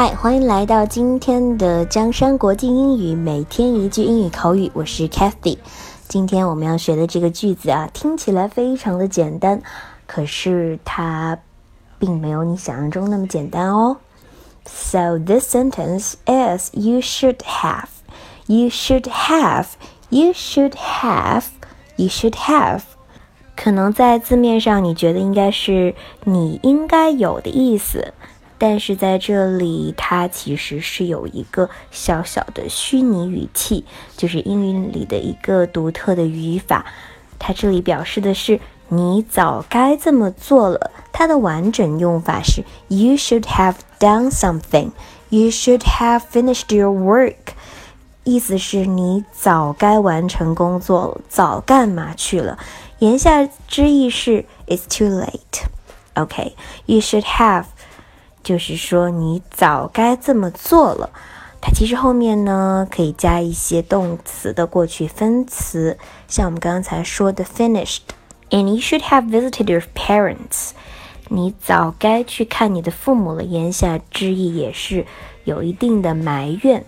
嗨，欢迎来到今天的江山国际英语，每天一句英语口语，我是 Kathy。今天我们要学的这个句子啊，听起来非常的简单，可是它并没有你想象中那么简单哦。So this sentence is you should have, you should have, you should have, you should have。可能在字面上你觉得应该是你应该有的意思。但是在这里，它其实是有一个小小的虚拟语气，就是英语里的一个独特的语法。它这里表示的是你早该这么做了。它的完整用法是 You should have done something. You should have finished your work. 意思是你早该完成工作了，早干嘛去了？言下之意是 It's too late. OK, you should have. 就是说，你早该这么做了。它其实后面呢可以加一些动词的过去分词，像我们刚才说的 finished。And you should have visited your parents。你早该去看你的父母了。言下之意也是有一定的埋怨。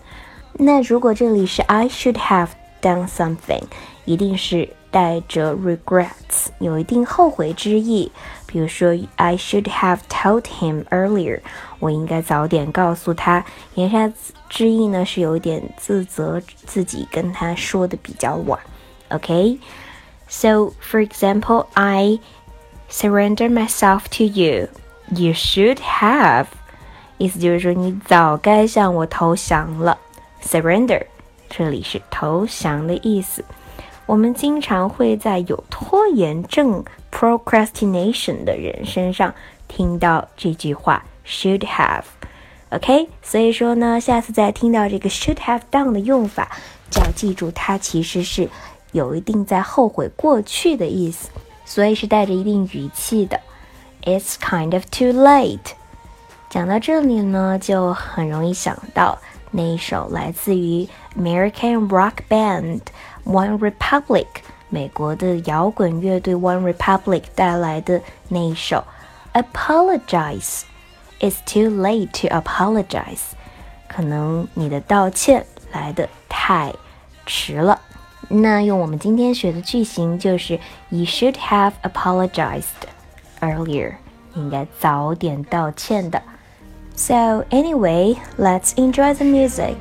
那如果这里是 I should have done something，一定是带着 regrets，有一定后悔之意。比如说，I should have told him earlier，我应该早点告诉他。言下之意呢是有点自责，自己跟他说的比较晚。OK，so for example, I surrender myself to you. You should have，意思就是说你早该向我投降了。Surrender，这里是投降的意思。我们经常会在有拖延症 （procrastination） 的人身上听到这句话 “should have”。OK，所以说呢，下次再听到这个 “should have done” 的用法，就要记住它其实是有一定在后悔过去的意思，所以是带着一定语气的。It's kind of too late。讲到这里呢，就很容易想到那一首来自于 American rock band。One Republic，美国的摇滚乐队 One Republic 带来的那一首《Apologize》，It's too late to apologize。可能你的道歉来的太迟了。那用我们今天学的句型就是 You should have apologized earlier。应该早点道歉的。So, anyway, let's enjoy the music.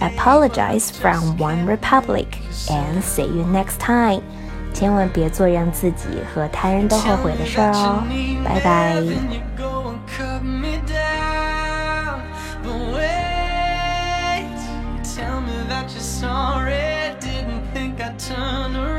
Apologize from One Republic and see you next time. 千万别做让自己和他人都后悔的事儿哦，拜拜。Sorry, around.